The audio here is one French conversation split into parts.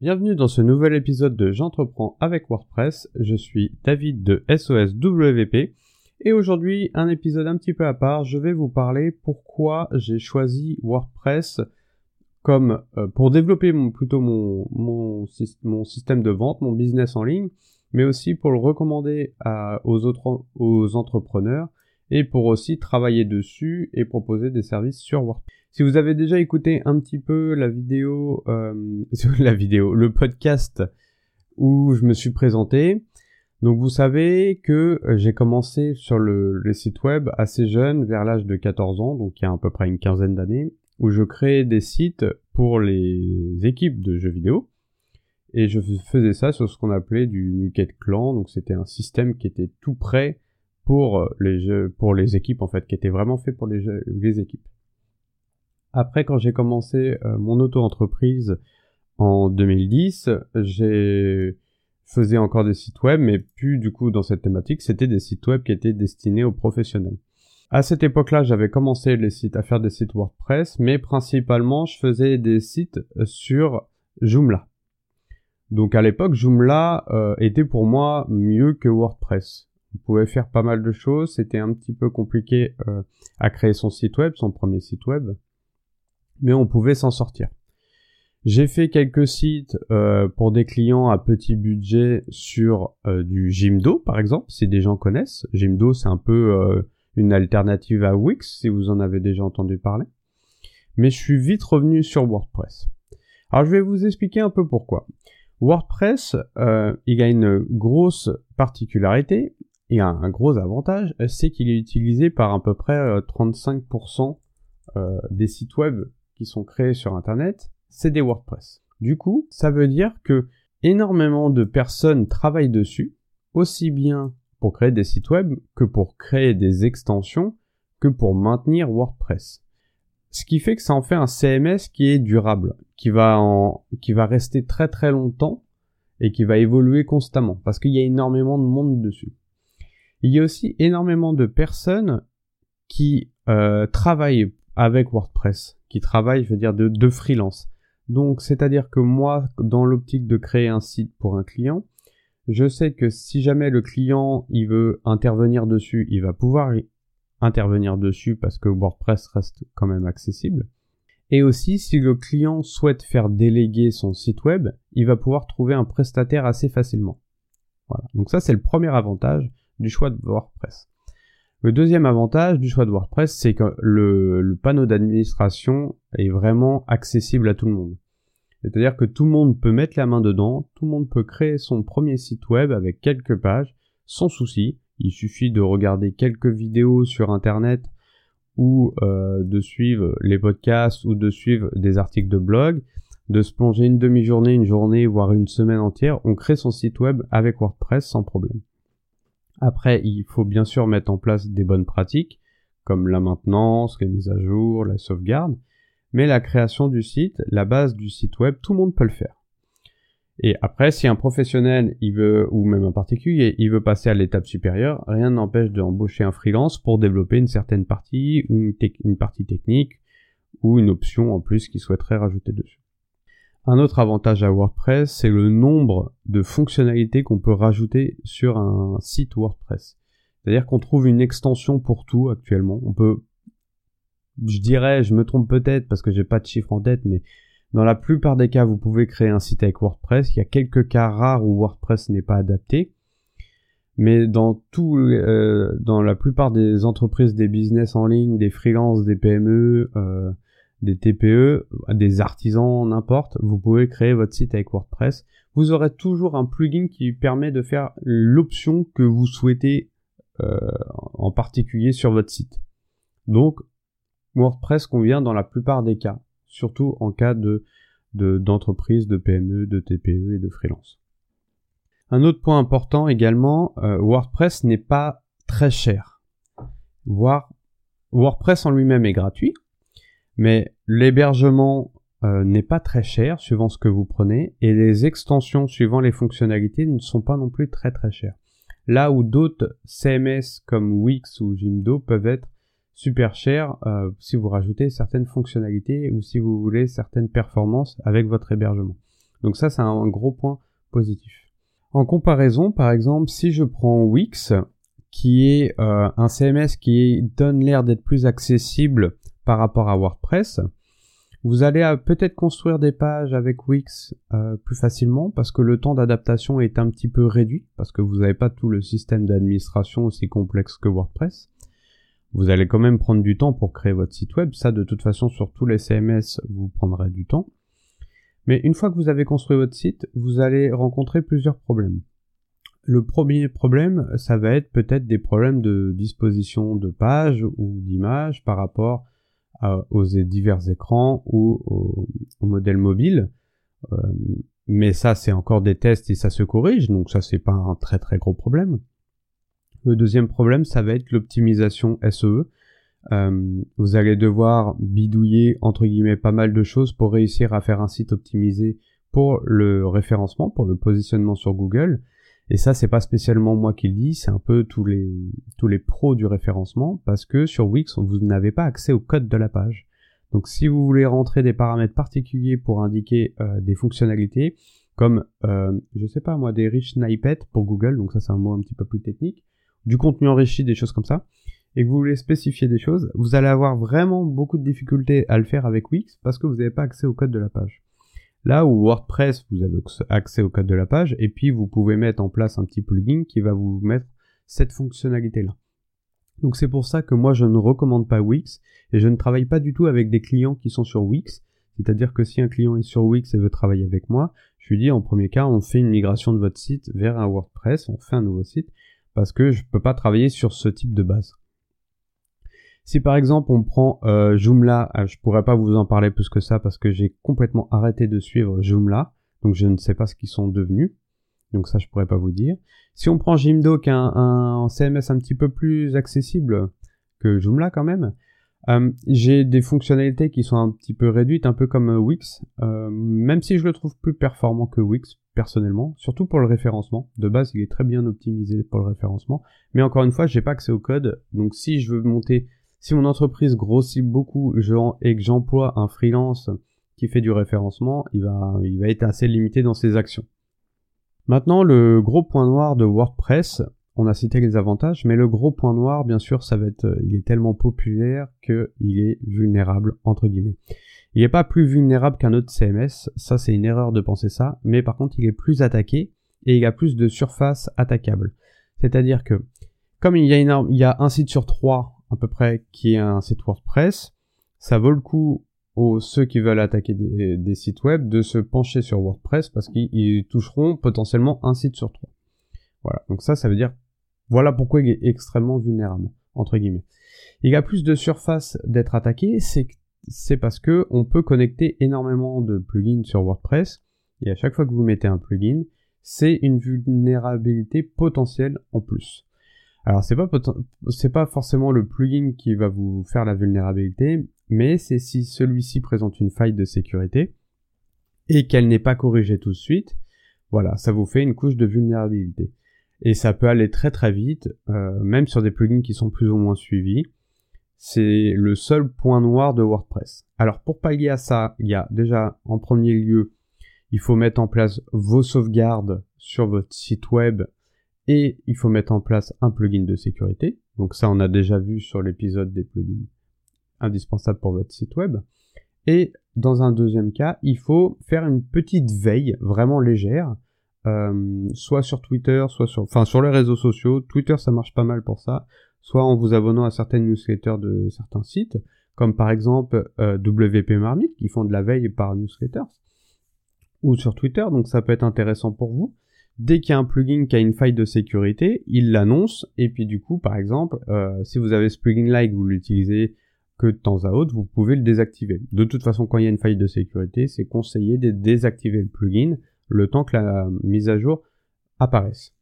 Bienvenue dans ce nouvel épisode de J'entreprends avec WordPress. Je suis David de SOSWP et aujourd'hui un épisode un petit peu à part. Je vais vous parler pourquoi j'ai choisi WordPress comme euh, pour développer plutôt mon, mon, système de vente, mon business en ligne, mais aussi pour le recommander aux autres aux entrepreneurs et pour aussi travailler dessus et proposer des services sur WordPress. Si vous avez déjà écouté un petit peu la vidéo, euh, la vidéo, le podcast où je me suis présenté, donc vous savez que j'ai commencé sur le, site web assez jeune, vers l'âge de 14 ans, donc il y a à peu près une quinzaine d'années, où je créais des sites pour les équipes de jeux vidéo. Et je faisais ça sur ce qu'on appelait du Nuket Clan, donc c'était un système qui était tout prêt pour les jeux, pour les équipes en fait, qui était vraiment fait pour les, les équipes. Après, quand j'ai commencé euh, mon auto-entreprise en 2010, j'ai faisais encore des sites web, mais plus du coup dans cette thématique, c'était des sites web qui étaient destinés aux professionnels. À cette époque-là, j'avais commencé les sites à faire des sites WordPress, mais principalement, je faisais des sites sur Joomla. Donc à l'époque, Joomla euh, était pour moi mieux que WordPress. On pouvait faire pas mal de choses, c'était un petit peu compliqué euh, à créer son site web, son premier site web, mais on pouvait s'en sortir. J'ai fait quelques sites euh, pour des clients à petit budget sur euh, du Jimdo par exemple, si des gens connaissent. Jimdo c'est un peu euh, une alternative à Wix si vous en avez déjà entendu parler. Mais je suis vite revenu sur WordPress. Alors je vais vous expliquer un peu pourquoi. WordPress, il a une grosse particularité et un, un gros avantage, c'est qu'il est utilisé par à peu près 35% des sites web sont créés sur Internet c'est des WordPress. Du coup, ça veut dire que énormément de personnes travaillent dessus, aussi bien pour créer des sites web que pour créer des extensions que pour maintenir WordPress. Ce qui fait que ça en fait un CMS qui est durable, qui va en, qui va rester très très longtemps et qui va évoluer constamment parce qu'il y a énormément de monde dessus. Il y a aussi énormément de personnes qui euh, travaillent avec WordPress, qui travaillent, je veux dire, de, freelance. Donc, c'est-à-dire que moi, dans l'optique de créer un site pour un client, je sais que si jamais le client veut intervenir dessus, il va pouvoir intervenir dessus parce que WordPress reste quand même accessible. Et aussi, si le client souhaite faire déléguer son site web, il va pouvoir trouver un prestataire assez facilement. Voilà. Donc ça, c'est le premier avantage du choix de WordPress. Le deuxième avantage du choix de WordPress, c'est que le, panneau d'administration est vraiment accessible à tout le monde. C'est-à-dire que tout le monde peut mettre la main dedans, tout le monde peut créer son premier site web avec quelques pages, sans souci. Il suffit de regarder quelques vidéos sur Internet ou euh, de suivre les podcasts ou de suivre des articles de blog, de se plonger une demi-journée, une journée, voire une semaine entière. On crée son site web avec WordPress sans problème. Après, il faut bien sûr mettre en place des bonnes pratiques, comme la maintenance, les mises à jour, la sauvegarde, mais la création du site, la base du site web, tout le monde peut le faire. Et après, si un professionnel, il veut, ou même un particulier, il veut passer à l'étape supérieure, rien n'empêche d'embaucher un freelance pour développer une certaine partie, une, une partie technique, ou une option en plus qu'il souhaiterait rajouter dessus. Un autre avantage à WordPress, c'est le nombre de fonctionnalités qu'on peut rajouter sur un site WordPress. C'est-à-dire qu'on trouve une extension pour tout actuellement. On peut, je dirais, je me trompe peut-être parce que j'ai pas de chiffre en tête, mais dans la plupart des cas, vous pouvez créer un site avec WordPress. Il y a quelques cas rares où WordPress n'est pas adapté. Mais dans tout, euh, la plupart des entreprises, des business en ligne, des freelances, des PME, euh, des TPE, des artisans, n'importe, vous pouvez créer votre site avec WordPress. Vous aurez toujours un plugin qui permet de faire l'option que vous souhaitez euh, en particulier sur votre site. Donc WordPress convient dans la plupart des cas, surtout en cas de d'entreprise, de, PME, de TPE et de freelance. Un autre point important également, euh, WordPress n'est pas très cher. Voire WordPress en lui-même est gratuit, mais l'hébergement euh, n'est pas très cher suivant ce que vous prenez et les extensions suivant les fonctionnalités ne sont pas non plus très très chères. Là où d'autres CMS comme Wix ou Jimdo peuvent être super chers euh, si vous rajoutez certaines fonctionnalités ou si vous voulez certaines performances avec votre hébergement. Donc ça, c'est un gros point positif. En comparaison, par exemple, si je prends Wix, qui est euh, un CMS qui donne l'air d'être plus accessible par rapport à WordPress, vous allez euh, peut-être construire des pages avec Wix euh, plus facilement parce que le temps d'adaptation est un petit peu réduit parce que vous n'avez pas tout le système d'administration aussi complexe que WordPress. Vous allez quand même prendre du temps pour créer votre site web. Ça, de toute façon, sur tous les CMS, vous prendrez du temps. Mais une fois que vous avez construit votre site, vous allez rencontrer plusieurs problèmes. Le premier problème, ça va être peut-être des problèmes de disposition de pages ou d'images par rapport aux divers écrans ou au, modèle mobile. Euh, mais ça, c'est encore des tests et ça se corrige, donc ça, c'est pas un très très gros problème. Le deuxième problème, ça va être l'optimisation SEE. Euh, vous allez devoir bidouiller entre guillemets pas mal de choses pour réussir à faire un site optimisé pour le référencement, pour le positionnement sur Google. Et ça, c'est pas spécialement moi qui le dis, c'est un peu tous les, tous les pros du référencement, parce que sur Wix, vous n'avez pas accès au code de la page. Donc si vous voulez rentrer des paramètres particuliers pour indiquer euh, des fonctionnalités, comme, euh, je sais pas moi, des rich snippets pour Google, donc ça c'est un mot un petit peu plus technique, du contenu enrichi, des choses comme ça, et que vous voulez spécifier des choses, vous allez avoir vraiment beaucoup de difficultés à le faire avec Wix parce que vous n'avez pas accès au code de la page. Là où WordPress, vous avez accès au code de la page, et puis vous pouvez mettre en place un petit plugin qui va vous mettre cette fonctionnalité-là. Donc c'est pour ça que moi je ne recommande pas Wix, et je ne travaille pas du tout avec des clients qui sont sur Wix. C'est-à-dire que si un client est sur Wix et veut travailler avec moi, je lui dis en premier cas, on fait une migration de votre site vers un WordPress, on fait un nouveau site, parce que je ne peux pas travailler sur ce type de base. Si par exemple on prend euh, Joomla, euh, je pourrais pas vous en parler plus que ça parce que j'ai complètement arrêté de suivre Joomla, donc je ne sais pas ce qu'ils sont devenus. Donc ça je pourrais pas vous dire. Si on prend Jimdo qui est un, CMS un petit peu plus accessible que Joomla quand même, euh, j'ai des fonctionnalités qui sont un petit peu réduites, un peu comme Wix, même si je le trouve plus performant que Wix personnellement, surtout pour le référencement. De base, il est très bien optimisé pour le référencement, mais encore une fois, j'ai pas accès au code, donc si je veux monter si mon entreprise grossit beaucoup et que j'emploie un freelance qui fait du référencement, il va, être assez limité dans ses actions. Maintenant, le gros point noir de WordPress, on a cité les avantages, mais le gros point noir, bien sûr, ça va être, il est tellement populaire qu'il est vulnérable, entre guillemets. Il n'est pas plus vulnérable qu'un autre CMS, ça c'est une erreur de penser ça, mais par contre il est plus attaqué et il a plus de surface attaquable. C'est-à-dire que, comme il y a un site sur trois à peu près qui est un site WordPress, ça vaut le coup aux ceux qui veulent attaquer des, sites web de se pencher sur WordPress parce qu'ils toucheront potentiellement un site sur trois. Voilà. Donc ça, ça veut dire, voilà pourquoi il est extrêmement vulnérable, entre guillemets. Il y a plus de surface d'être attaqué, c'est, c'est parce que on peut connecter énormément de plugins sur WordPress et à chaque fois que vous mettez un plugin, c'est une vulnérabilité potentielle en plus. Alors c'est pas pas forcément le plugin qui va vous faire la vulnérabilité, mais c'est si celui-ci présente une faille de sécurité et qu'elle n'est pas corrigée tout de suite, voilà, ça vous fait une couche de vulnérabilité. Et ça peut aller très très vite, euh, même sur des plugins qui sont plus ou moins suivis. C'est le seul point noir de WordPress. Alors pour pallier à ça, il y a déjà en premier lieu, il faut mettre en place vos sauvegardes sur votre site web et il faut mettre en place un plugin de sécurité. Donc ça, on a déjà vu sur l'épisode des plugins indispensables pour votre site web. Et dans un deuxième cas, il faut faire une petite veille vraiment légère, euh, soit sur Twitter, soit sur, enfin sur les réseaux sociaux. Twitter, ça marche pas mal pour ça. Soit en vous abonnant à certaines newsletters de certains sites, comme par exemple euh, WP Marmite, qui font de la veille par newsletters, ou sur Twitter. Donc ça peut être intéressant pour vous dès qu'il y a un plugin qui a une faille de sécurité, il l'annonce, et puis du coup, par exemple, euh, si vous avez ce plugin-là et que vous l'utilisez que de temps à autre, vous pouvez le désactiver. De toute façon, quand il y a une faille de sécurité, c'est conseillé de désactiver le plugin le temps que la mise à jour apparaisse.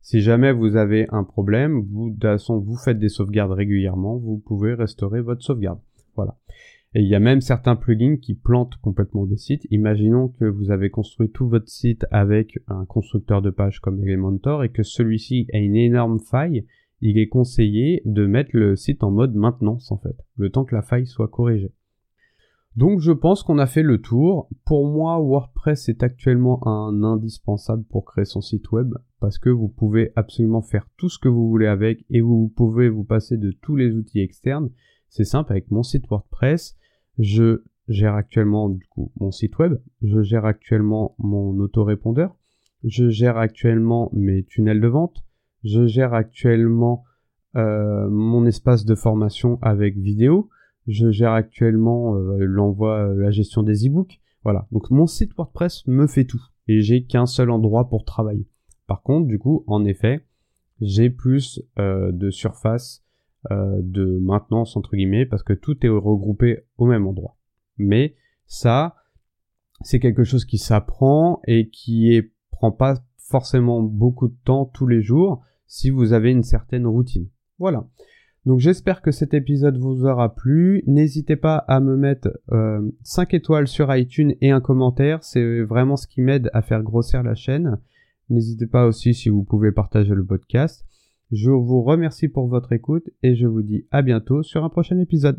Si jamais vous avez un problème, de toute façon, vous faites des sauvegardes régulièrement, vous pouvez restaurer votre sauvegarde. Voilà. Et il y a même certains plugins qui plantent complètement des sites. Imaginons que vous avez construit tout votre site avec un constructeur de page comme Elementor et que celui-ci a une énorme faille. Il est conseillé de mettre le site en mode maintenance en fait, le temps que la faille soit corrigée. Donc je pense qu'on a fait le tour. Pour moi, WordPress est actuellement un indispensable pour créer son site web parce que vous pouvez absolument faire tout ce que vous voulez avec et vous pouvez vous passer de tous les outils externes. C'est simple, avec mon site WordPress, je gère actuellement du coup mon site web, je gère actuellement mon autorépondeur, je gère actuellement mes tunnels de vente, je gère actuellement euh, mon espace de formation avec vidéo, je gère actuellement euh, l'envoi, euh, la gestion des e-books. Voilà. Donc mon site WordPress me fait tout. Et j'ai qu'un seul endroit pour travailler. Par contre, du coup, en effet, j'ai plus de surface de maintenance entre guillemets parce que tout est regroupé au même endroit. Mais ça, c'est quelque chose qui s'apprend et qui est, prend pas forcément beaucoup de temps tous les jours si vous avez une certaine routine. Voilà. Donc j'espère que cet épisode vous aura plu. N'hésitez pas à me mettre 5 euh, étoiles sur iTunes et un commentaire. C'est vraiment ce qui m'aide à faire grossir la chaîne. N'hésitez pas aussi si vous pouvez partager le podcast. Je vous remercie pour votre écoute et je vous dis à bientôt sur un prochain épisode.